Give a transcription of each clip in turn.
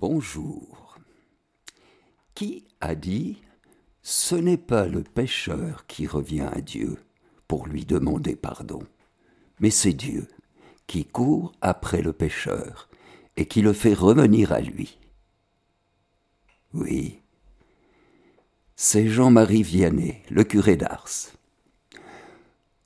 Bonjour. Qui a dit Ce n'est pas le pécheur qui revient à Dieu pour lui demander pardon, mais c'est Dieu qui court après le pécheur et qui le fait revenir à lui. Oui, c'est Jean-Marie Vianney, le curé d'Ars.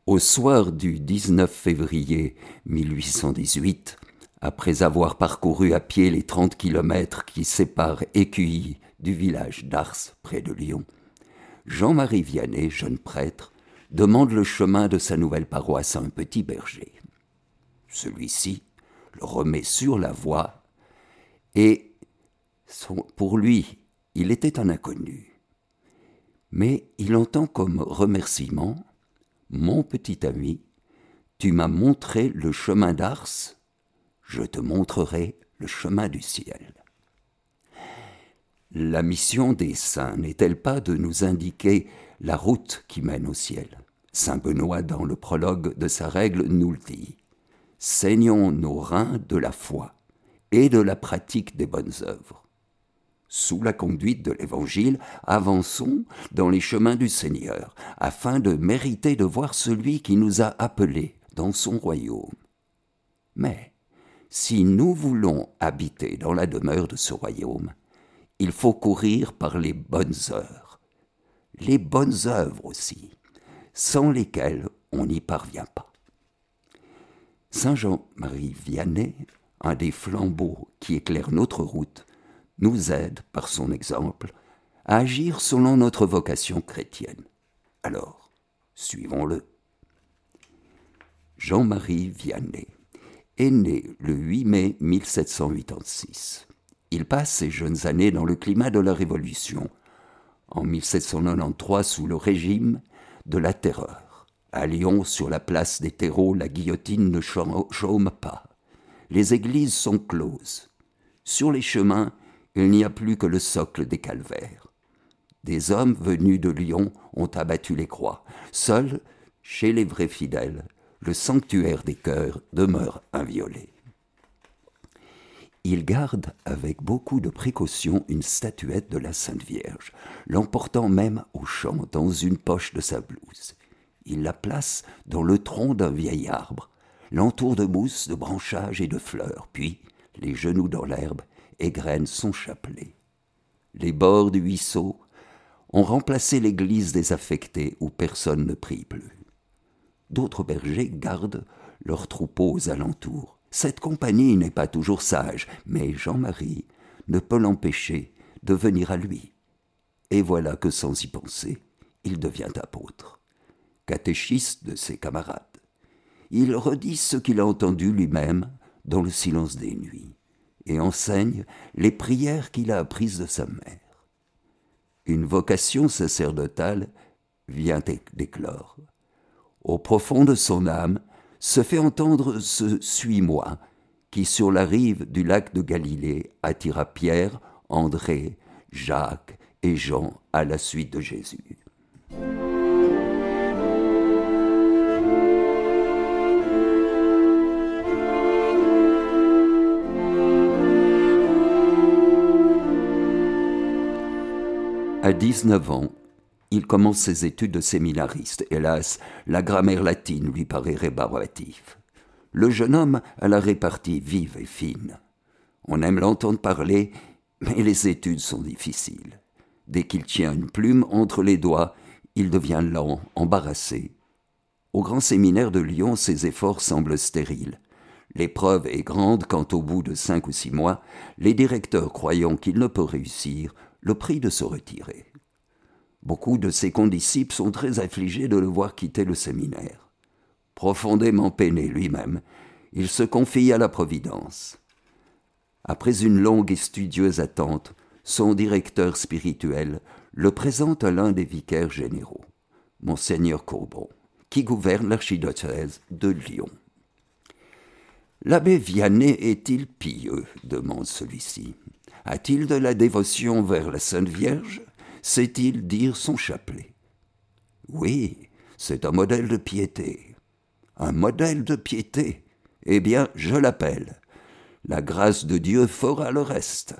Au soir du 19 février 1818, après avoir parcouru à pied les trente kilomètres qui séparent Écueilly du village d'Ars, près de Lyon, Jean-Marie Vianney, jeune prêtre, demande le chemin de sa nouvelle paroisse à un petit berger. Celui-ci le remet sur la voie et pour lui, il était un inconnu. Mais il entend comme remerciement Mon petit ami, tu m'as montré le chemin d'Ars je te montrerai le chemin du ciel. La mission des saints n'est-elle pas de nous indiquer la route qui mène au ciel? Saint Benoît, dans le prologue de sa règle, nous le dit. Saignons nos reins de la foi et de la pratique des bonnes œuvres. Sous la conduite de l'Évangile, avançons dans les chemins du Seigneur, afin de mériter de voir celui qui nous a appelés dans son royaume. Mais si nous voulons habiter dans la demeure de ce royaume, il faut courir par les bonnes heures, les bonnes œuvres aussi, sans lesquelles on n'y parvient pas. Saint Jean-Marie Vianney, un des flambeaux qui éclairent notre route, nous aide, par son exemple, à agir selon notre vocation chrétienne. Alors, suivons-le. Jean-Marie Vianney est né le 8 mai 1786. Il passe ses jeunes années dans le climat de la Révolution, en 1793 sous le régime de la terreur. À Lyon, sur la place des terreaux, la guillotine ne chôme pas. Les églises sont closes. Sur les chemins, il n'y a plus que le socle des calvaires. Des hommes venus de Lyon ont abattu les croix. Seuls, chez les vrais fidèles, le sanctuaire des cœurs demeure inviolé. Il garde avec beaucoup de précaution une statuette de la Sainte Vierge, l'emportant même au champ dans une poche de sa blouse. Il la place dans le tronc d'un vieil arbre, l'entoure de mousse, de branchages et de fleurs, puis, les genoux dans l'herbe, égrène son chapelet. Les bords du ruisseau ont remplacé l'église désaffectée où personne ne prie plus d'autres bergers gardent leurs troupeaux aux alentours. Cette compagnie n'est pas toujours sage, mais Jean-Marie ne peut l'empêcher de venir à lui. Et voilà que sans y penser, il devient apôtre, catéchiste de ses camarades. Il redit ce qu'il a entendu lui-même dans le silence des nuits, et enseigne les prières qu'il a apprises de sa mère. Une vocation sacerdotale vient d'éclore au profond de son âme, se fait entendre ce Suis-moi, qui sur la rive du lac de Galilée attira Pierre, André, Jacques et Jean à la suite de Jésus. À 19 ans, il commence ses études de séminariste. Hélas, la grammaire latine lui paraît rébarbative. Le jeune homme a la répartie vive et fine. On aime l'entendre parler, mais les études sont difficiles. Dès qu'il tient une plume entre les doigts, il devient lent, embarrassé. Au grand séminaire de Lyon, ses efforts semblent stériles. L'épreuve est grande quand au bout de cinq ou six mois, les directeurs croyant qu'il ne peut réussir, le prient de se retirer. Beaucoup de ses condisciples sont très affligés de le voir quitter le séminaire. Profondément peiné lui-même, il se confie à la Providence. Après une longue et studieuse attente, son directeur spirituel le présente à l'un des vicaires généraux, Monseigneur Courbon, qui gouverne l'archidiocèse de Lyon. L'abbé Vianney est-il pieux? demande celui-ci. A-t-il de la dévotion vers la Sainte Vierge? Sait-il dire son chapelet Oui, c'est un modèle de piété. Un modèle de piété Eh bien, je l'appelle. La grâce de Dieu fera le reste.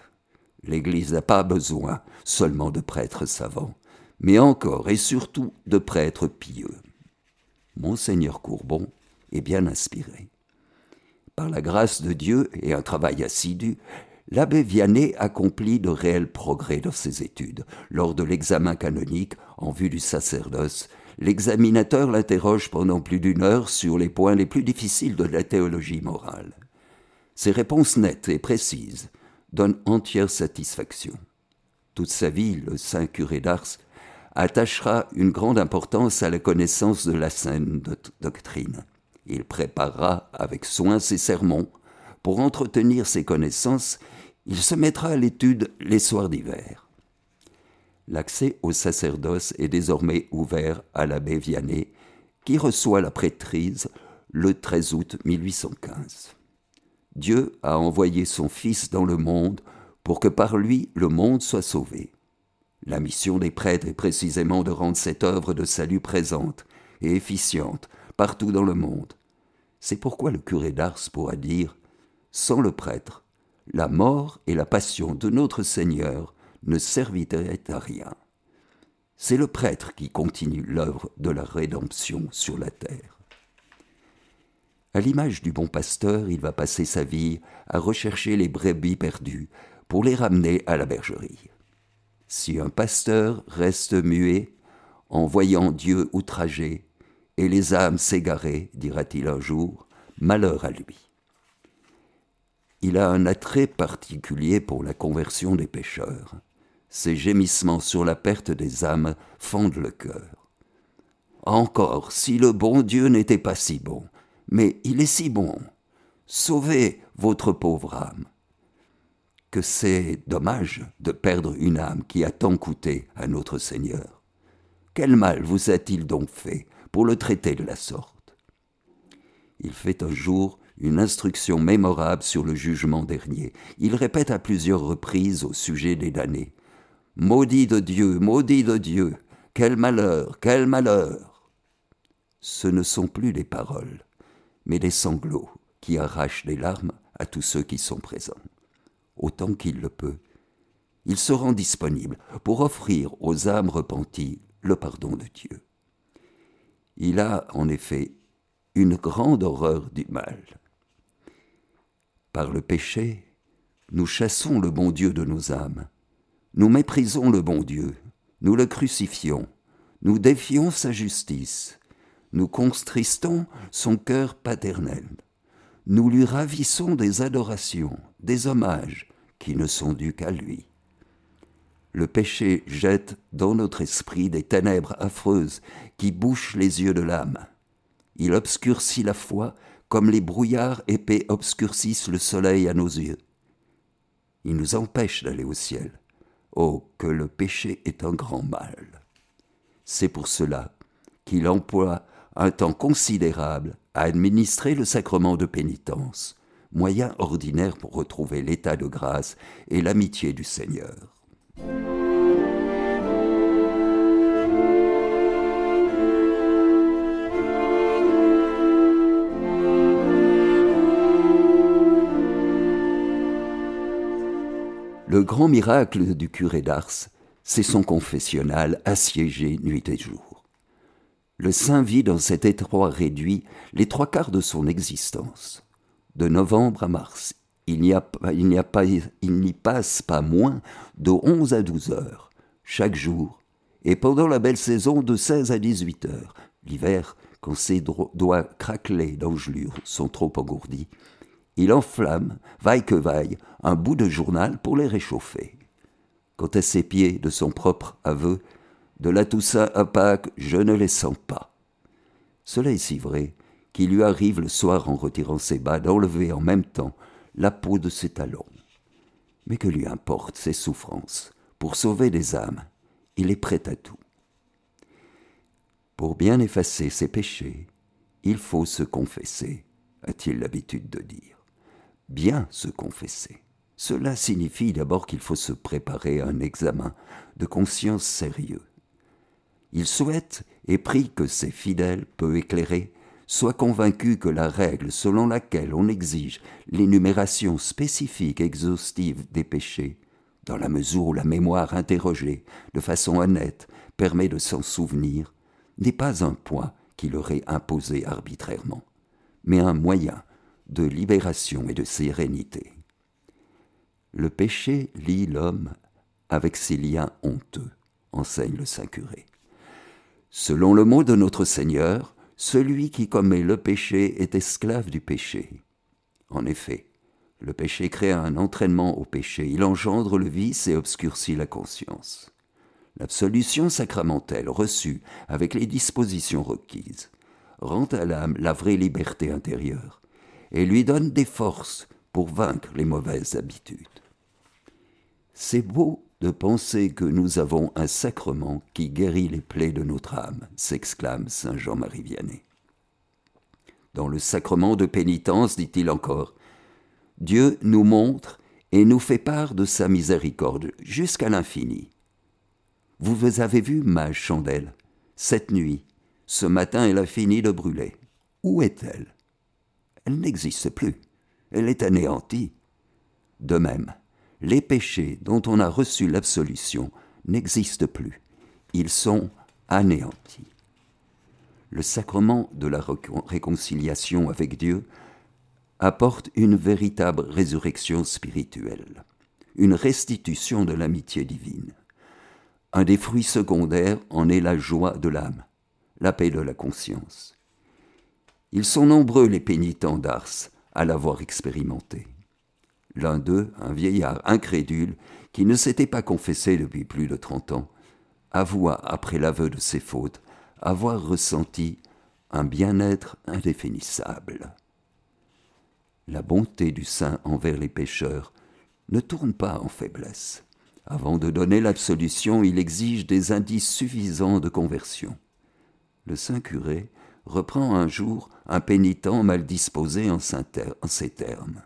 L'Église n'a pas besoin seulement de prêtres savants, mais encore et surtout de prêtres pieux. Monseigneur Courbon est bien inspiré. Par la grâce de Dieu et un travail assidu, l'abbé Vianney accomplit de réels progrès dans ses études. Lors de l'examen canonique en vue du sacerdoce, l'examinateur l'interroge pendant plus d'une heure sur les points les plus difficiles de la théologie morale. Ses réponses nettes et précises donnent entière satisfaction. Toute sa vie, le saint curé d'Ars attachera une grande importance à la connaissance de la saine doctrine. Il préparera avec soin ses sermons. Pour entretenir ses connaissances, il se mettra à l'étude les soirs d'hiver. L'accès au sacerdoce est désormais ouvert à l'abbé Vianney, qui reçoit la prêtrise le 13 août 1815. Dieu a envoyé son Fils dans le monde pour que par lui le monde soit sauvé. La mission des prêtres est précisément de rendre cette œuvre de salut présente et efficiente partout dans le monde. C'est pourquoi le curé d'Ars pourra dire Sans le prêtre, la mort et la passion de notre Seigneur ne serviraient à rien. C'est le prêtre qui continue l'œuvre de la rédemption sur la terre. À l'image du bon pasteur, il va passer sa vie à rechercher les brebis perdues pour les ramener à la bergerie. Si un pasteur reste muet en voyant Dieu outragé et les âmes s'égarer, dira-t-il un jour, malheur à lui. Il a un attrait particulier pour la conversion des pécheurs. Ses gémissements sur la perte des âmes fendent le cœur. Encore, si le bon Dieu n'était pas si bon, mais il est si bon. Sauvez votre pauvre âme que c'est dommage de perdre une âme qui a tant coûté à notre Seigneur. Quel mal vous a-t-il donc fait pour le traiter de la sorte? Il fait un jour une instruction mémorable sur le jugement dernier. Il répète à plusieurs reprises au sujet des damnés. Maudit de Dieu, maudit de Dieu, quel malheur, quel malheur. Ce ne sont plus les paroles, mais les sanglots qui arrachent des larmes à tous ceux qui sont présents autant qu'il le peut, il se rend disponible pour offrir aux âmes repenties le pardon de Dieu. Il a, en effet, une grande horreur du mal. Par le péché, nous chassons le bon Dieu de nos âmes, nous méprisons le bon Dieu, nous le crucifions, nous défions sa justice, nous contristons son cœur paternel, nous lui ravissons des adorations, des hommages qui ne sont dus qu'à lui. Le péché jette dans notre esprit des ténèbres affreuses qui bouchent les yeux de l'âme. Il obscurcit la foi comme les brouillards épais obscurcissent le soleil à nos yeux. Il nous empêche d'aller au ciel. Oh, que le péché est un grand mal. C'est pour cela qu'il emploie un temps considérable à administrer le sacrement de pénitence, moyen ordinaire pour retrouver l'état de grâce et l'amitié du Seigneur. Le grand miracle du curé d'Ars, c'est son confessionnal assiégé nuit et jour. Le saint vit dans cet étroit réduit les trois quarts de son existence de novembre à mars. Il n'y, passe pas moins de 11 à 12 heures chaque jour, et pendant la belle saison de 16 à 18 heures. L'hiver, quand ses doigts craquelés d'engelure sont trop engourdis, il enflamme, vaille que vaille, un bout de journal pour les réchauffer. Quant à ses pieds, de son propre aveu, de la Toussaint à Pâques, je ne les sens pas. Cela est si vrai qui lui arrive le soir en retirant ses bas d'enlever en même temps la peau de ses talons. Mais que lui importe ses souffrances Pour sauver des âmes, il est prêt à tout. Pour bien effacer ses péchés, il faut se confesser, a-t-il l'habitude de dire. Bien se confesser. Cela signifie d'abord qu'il faut se préparer à un examen de conscience sérieux. Il souhaite et prie que ses fidèles, peu éclairés, soit convaincu que la règle selon laquelle on exige l'énumération spécifique exhaustive des péchés dans la mesure où la mémoire interrogée de façon honnête permet de s'en souvenir, n'est pas un poids qui leur est imposé arbitrairement, mais un moyen de libération et de sérénité. Le péché lie l'homme avec ses liens honteux, enseigne le Saint curé. Selon le mot de notre Seigneur, celui qui commet le péché est esclave du péché. En effet, le péché crée un entraînement au péché, il engendre le vice et obscurcit la conscience. L'absolution sacramentelle reçue avec les dispositions requises rend à l'âme la vraie liberté intérieure et lui donne des forces pour vaincre les mauvaises habitudes. C'est beau de penser que nous avons un sacrement qui guérit les plaies de notre âme, s'exclame saint Jean-Marie Vianney. Dans le sacrement de pénitence, dit-il encore, Dieu nous montre et nous fait part de sa miséricorde jusqu'à l'infini. Vous avez vu ma chandelle, cette nuit, ce matin elle a fini de brûler. Où est-elle? Elle, n'existe plus, elle est anéantie. De même, les péchés dont on a reçu l'absolution n'existent plus, ils sont anéantis. Le sacrement de la réconciliation avec Dieu apporte une véritable résurrection spirituelle, une restitution de l'amitié divine. Un des fruits secondaires en est la joie de l'âme, la paix de la conscience. Ils sont nombreux les pénitents d'Ars à l'avoir expérimenté. L'un d'eux, un vieillard incrédule, qui ne s'était pas confessé depuis plus de trente ans, avoua, après l'aveu de ses fautes, avoir ressenti un bien-être indéfinissable. La bonté du saint envers les pécheurs ne tourne pas en faiblesse. Avant de donner l'absolution, il exige des indices suffisants de conversion. Le saint curé reprend un jour un pénitent mal disposé en, ces termes.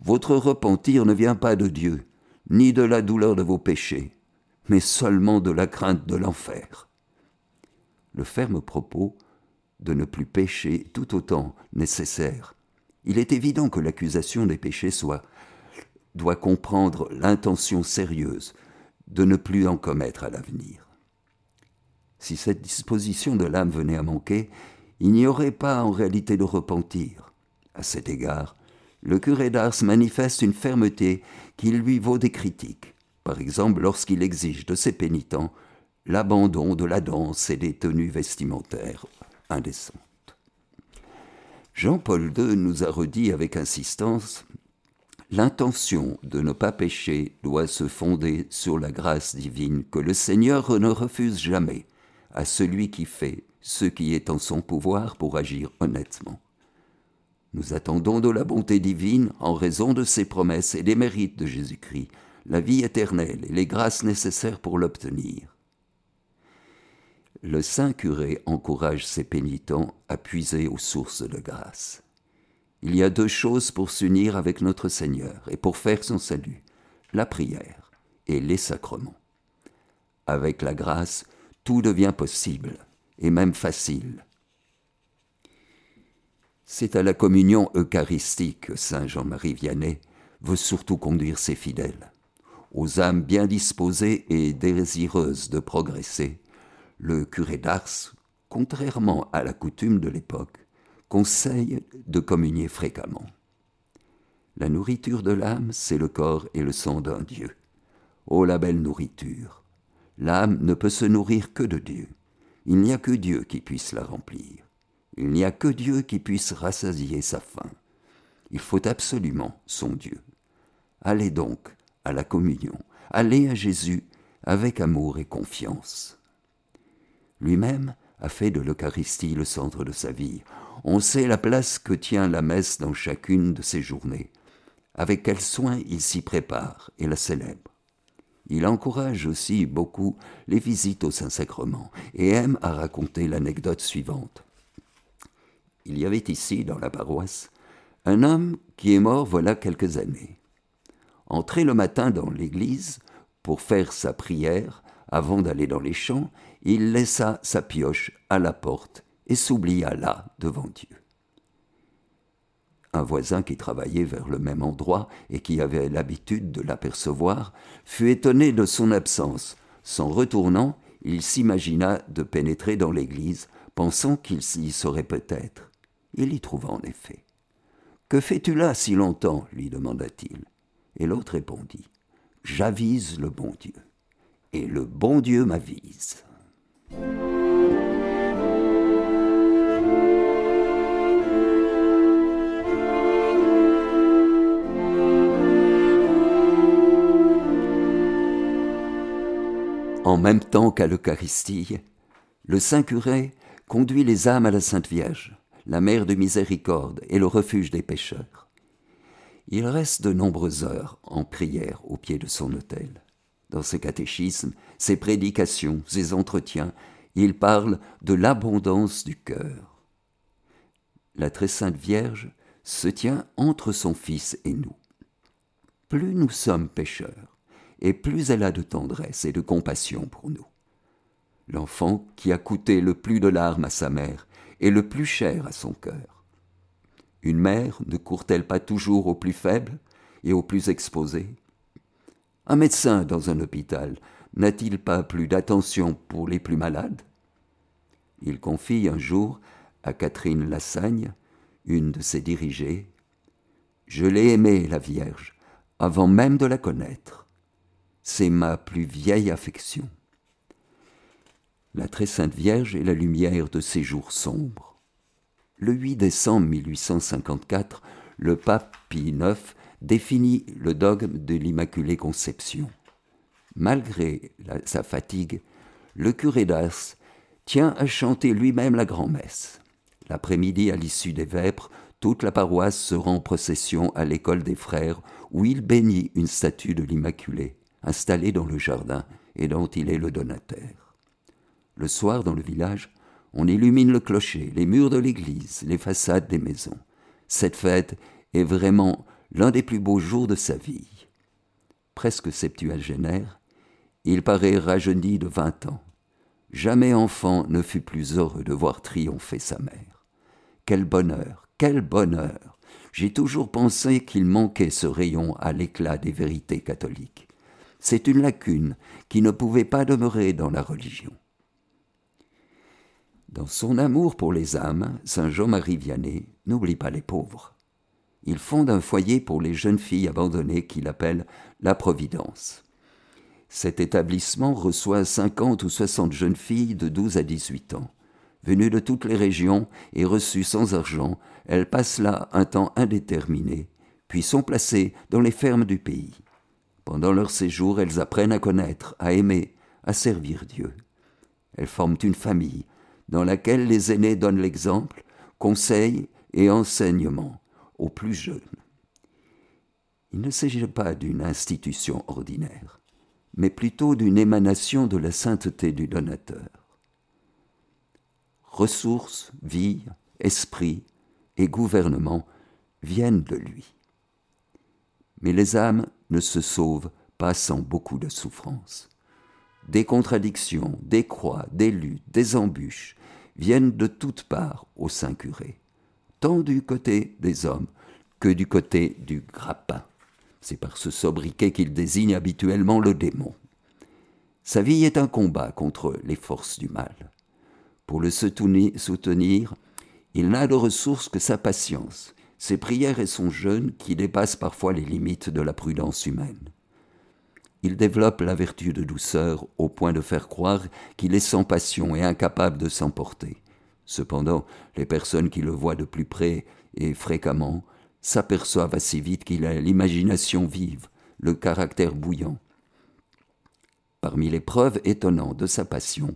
Votre repentir ne vient pas de Dieu, ni de la douleur de vos péchés, mais seulement de la crainte de l'enfer. Le ferme propos de ne plus pécher tout autant nécessaire il est évident que l'accusation des péchés soit, doit comprendre l'intention sérieuse de ne plus en commettre à l'avenir. Si cette disposition de l'âme venait à manquer, il n'y aurait pas en réalité de repentir. À cet égard, le curé d'Ars manifeste une fermeté qui lui vaut des critiques, par exemple lorsqu'il exige de ses pénitents l'abandon de la danse et des tenues vestimentaires indécentes. Jean-Paul II nous a redit avec insistance L'intention de ne pas pécher doit se fonder sur la grâce divine que le Seigneur ne refuse jamais à celui qui fait ce qui est en son pouvoir pour agir honnêtement. Nous attendons de la bonté divine, en raison de ses promesses et des mérites de Jésus-Christ, la vie éternelle et les grâces nécessaires pour l'obtenir le saint curé encourage ses pénitents à puiser aux sources de grâce. Il y a deux choses pour s'unir avec notre Seigneur et pour faire son salut, la prière et les sacrements. Avec la grâce, tout devient possible et même facile. C'est à la communion eucharistique que Saint Jean-Marie Vianney veut surtout conduire ses fidèles, aux âmes bien disposées et désireuses de progresser, le curé d'Ars, contrairement à la coutume de l'époque, conseille de communier fréquemment. La nourriture de l'âme, c'est le corps et le sang d'un Dieu. Oh la belle nourriture L'âme ne peut se nourrir que de Dieu. Il n'y a que Dieu qui puisse la remplir. Il n'y a que Dieu qui puisse rassasier sa faim. Il faut absolument son Dieu. Allez donc à la communion, allez à Jésus avec amour et confiance. Lui-même a fait de l'Eucharistie le centre de sa vie. On sait la place que tient la messe dans chacune de ses journées. Avec quel soin il s'y prépare et la célèbre. Il encourage aussi beaucoup les visites au Saint-Sacrement et aime à raconter l'anecdote suivante. Il y avait ici, dans la paroisse, un homme qui est mort voilà quelques années. Entré le matin dans l'église pour faire sa prière, avant d'aller dans les champs, il laissa sa pioche à la porte et s'oublia là devant Dieu. Un voisin qui travaillait vers le même endroit et qui avait l'habitude de l'apercevoir fut étonné de son absence. S'en retournant, il s'imagina de pénétrer dans l'église, pensant qu'il y serait peut-être. Il y trouva en effet. Que fais-tu là si longtemps? lui demanda-t-il. Et l'autre répondit J'avise le bon Dieu, et le bon Dieu m'avise. En même temps qu'à l'Eucharistie, le Saint Curé conduit les âmes à la Sainte Vierge, la mère de miséricorde et le refuge des pécheurs. Il reste de nombreuses heures en prière au pied de son autel. Dans ses catéchismes, ses prédications, ses entretiens, il parle de l'abondance du cœur. La très sainte Vierge se tient entre son Fils et nous. Plus nous sommes pécheurs, et plus elle a de tendresse et de compassion pour nous. L'enfant qui a coûté le plus de larmes à sa mère est le plus cher à son cœur. Une mère ne court-elle pas toujours aux plus faibles et aux plus exposés Un médecin dans un hôpital n'a-t-il pas plus d'attention pour les plus malades? Il confie un jour à Catherine Lassagne, une de ses dirigées, Je l'ai aimée, la Vierge, avant même de la connaître c'est ma plus vieille affection. La très sainte Vierge est la lumière de ces jours sombres. Le 8 décembre 1854, le pape Pie IX définit le dogme de l'Immaculée Conception. Malgré sa fatigue, le curé d'Ars tient à chanter lui-même la grand-messe. L'après-midi, à l'issue des vêpres, toute la paroisse se rend en procession à l'école des frères où il bénit une statue de l'Immaculée installé dans le jardin et dont il est le donateur. Le soir, dans le village, on illumine le clocher, les murs de l'église, les façades des maisons. Cette fête est vraiment l'un des plus beaux jours de sa vie. Presque septuagénaire, il paraît rajeuni de vingt ans. Jamais enfant ne fut plus heureux de voir triompher sa mère. Quel bonheur, quel bonheur J'ai toujours pensé qu'il manquait ce rayon à l'éclat des vérités catholiques c'est une lacune qui ne pouvait pas demeurer dans la religion. Dans son amour pour les âmes, Saint Jean-Marie Vianney n'oublie pas les pauvres. Il fonde un foyer pour les jeunes filles abandonnées qu'il appelle la Providence. Cet établissement reçoit 50 ou 60 jeunes filles de 12 à 18 ans. Venues de toutes les régions et reçues sans argent, elles passent là un temps indéterminé, puis sont placées dans les fermes du pays. Pendant leur séjour, elles apprennent à connaître, à aimer, à servir Dieu. Elles forment une famille dans laquelle les aînés donnent l'exemple, conseils et enseignements aux plus jeunes. Il ne s'agit pas d'une institution ordinaire, mais plutôt d'une émanation de la sainteté du donateur. Ressources, vie, esprit et gouvernement viennent de lui. Mais les âmes ne se sauvent pas sans beaucoup de souffrance. Des contradictions, des croix, des luttes, des embûches viennent de toutes parts au Saint-Curé, tant du côté des hommes que du côté du grappin. C'est par ce sobriquet qu'il désigne habituellement le démon. Sa vie est un combat contre les forces du mal. Pour le soutenir, il n'a de ressources que sa patience, ses prières et son jeûne qui dépassent parfois les limites de la prudence humaine. Il développe la vertu de douceur au point de faire croire qu'il est sans passion et incapable de s'emporter. Cependant, les personnes qui le voient de plus près et fréquemment s'aperçoivent assez vite qu'il a l'imagination vive, le caractère bouillant. Parmi les preuves étonnantes de sa passion,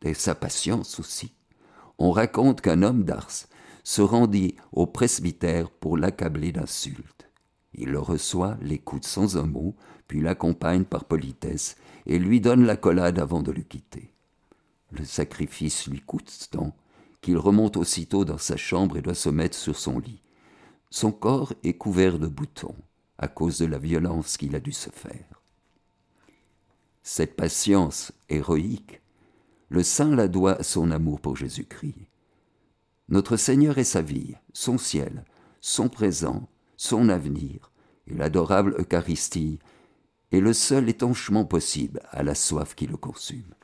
de sa patience aussi, on raconte qu'un homme d'Ars se rendit au presbytère pour l'accabler d'insultes. Il le reçoit, l'écoute sans un mot, puis l'accompagne par politesse et lui donne la collade avant de le quitter. Le sacrifice lui coûte tant qu'il remonte aussitôt dans sa chambre et doit se mettre sur son lit. Son corps est couvert de boutons à cause de la violence qu'il a dû se faire. Cette patience héroïque, le saint la doit à son amour pour Jésus-Christ. Notre Seigneur est sa vie, son ciel, son présent, son avenir et l'adorable Eucharistie est le seul étanchement possible à la soif qui le consume.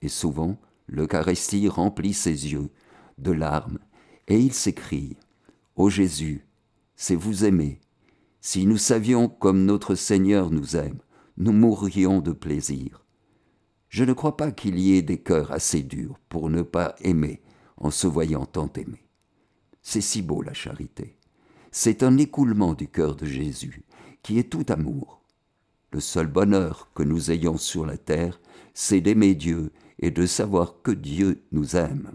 Et souvent, l'Eucharistie remplit ses yeux de larmes et il s'écrie Ô Jésus, c'est vous aimer. Si nous savions comme notre Seigneur nous aime, nous mourrions de plaisir. Je ne crois pas qu'il y ait des cœurs assez durs pour ne pas aimer en se voyant tant aimer. C'est si beau la charité. C'est un écoulement du cœur de Jésus, qui est tout amour. Le seul bonheur que nous ayons sur la terre, c'est d'aimer Dieu et de savoir que Dieu nous aime.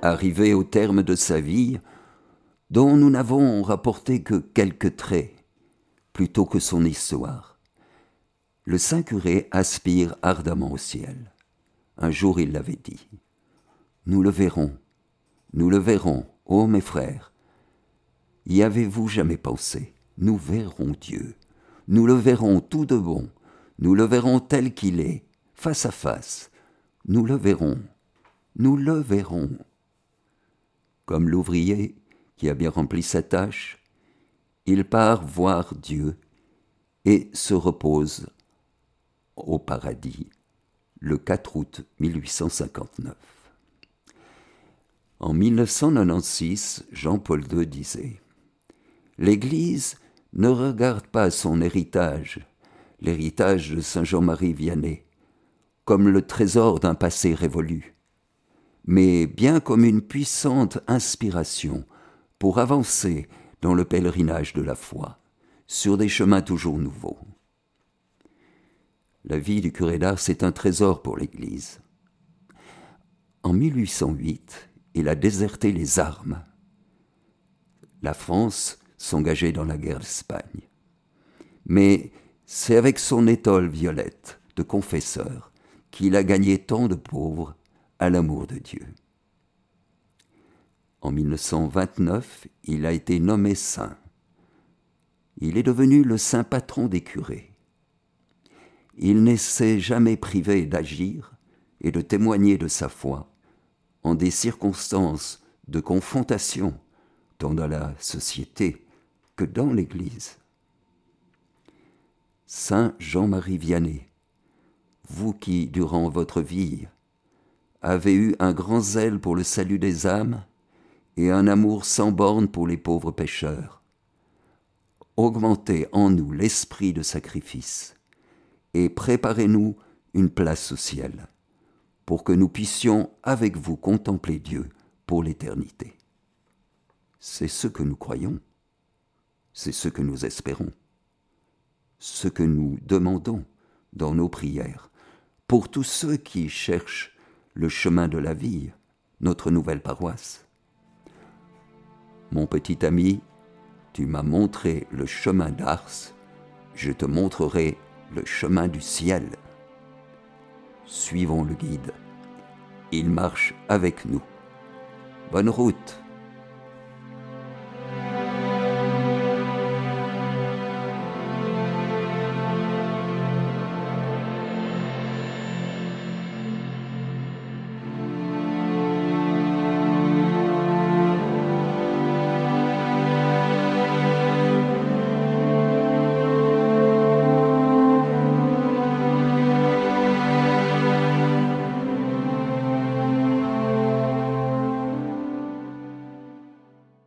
Arrivé au terme de sa vie, dont nous n'avons rapporté que quelques traits, plutôt que son histoire. Le saint curé aspire ardemment au ciel. Un jour il l'avait dit. Nous le verrons, nous le verrons, ô mes frères. Y avez-vous jamais pensé? Nous verrons Dieu, nous le verrons tout de bon, nous le verrons tel qu'il est, face à face, nous le verrons, nous le verrons. Comme l'ouvrier qui a bien rempli sa tâche, il part voir Dieu et se repose au paradis le 4 août 1859. En 1996, Jean-Paul II disait L'Église ne regarde pas son héritage, l'héritage de Saint Jean-Marie Vianney, comme le trésor d'un passé révolu, mais bien comme une puissante inspiration pour avancer dans le pèlerinage de la foi, sur des chemins toujours nouveaux. La vie du curé d'Ars est un trésor pour l'Église. En 1808, il a déserté les armes. La France s'engageait dans la guerre d'Espagne. Mais c'est avec son étole violette de confesseur qu'il a gagné tant de pauvres à l'amour de Dieu. En 1929, il a été nommé saint. Il est devenu le saint patron des curés. Il ne jamais privé d'agir et de témoigner de sa foi en des circonstances de confrontation tant dans la société que dans l'Église. Saint Jean-Marie Vianney, vous qui, durant votre vie, avez eu un grand zèle pour le salut des âmes, et un amour sans borne pour les pauvres pécheurs. Augmentez en nous l'esprit de sacrifice et préparez-nous une place au ciel, pour que nous puissions avec vous contempler Dieu pour l'éternité. C'est ce que nous croyons, c'est ce que nous espérons, ce que nous demandons dans nos prières, pour tous ceux qui cherchent le chemin de la vie, notre nouvelle paroisse. Mon petit ami, tu m'as montré le chemin d'Ars, je te montrerai le chemin du ciel. Suivons le guide. Il marche avec nous. Bonne route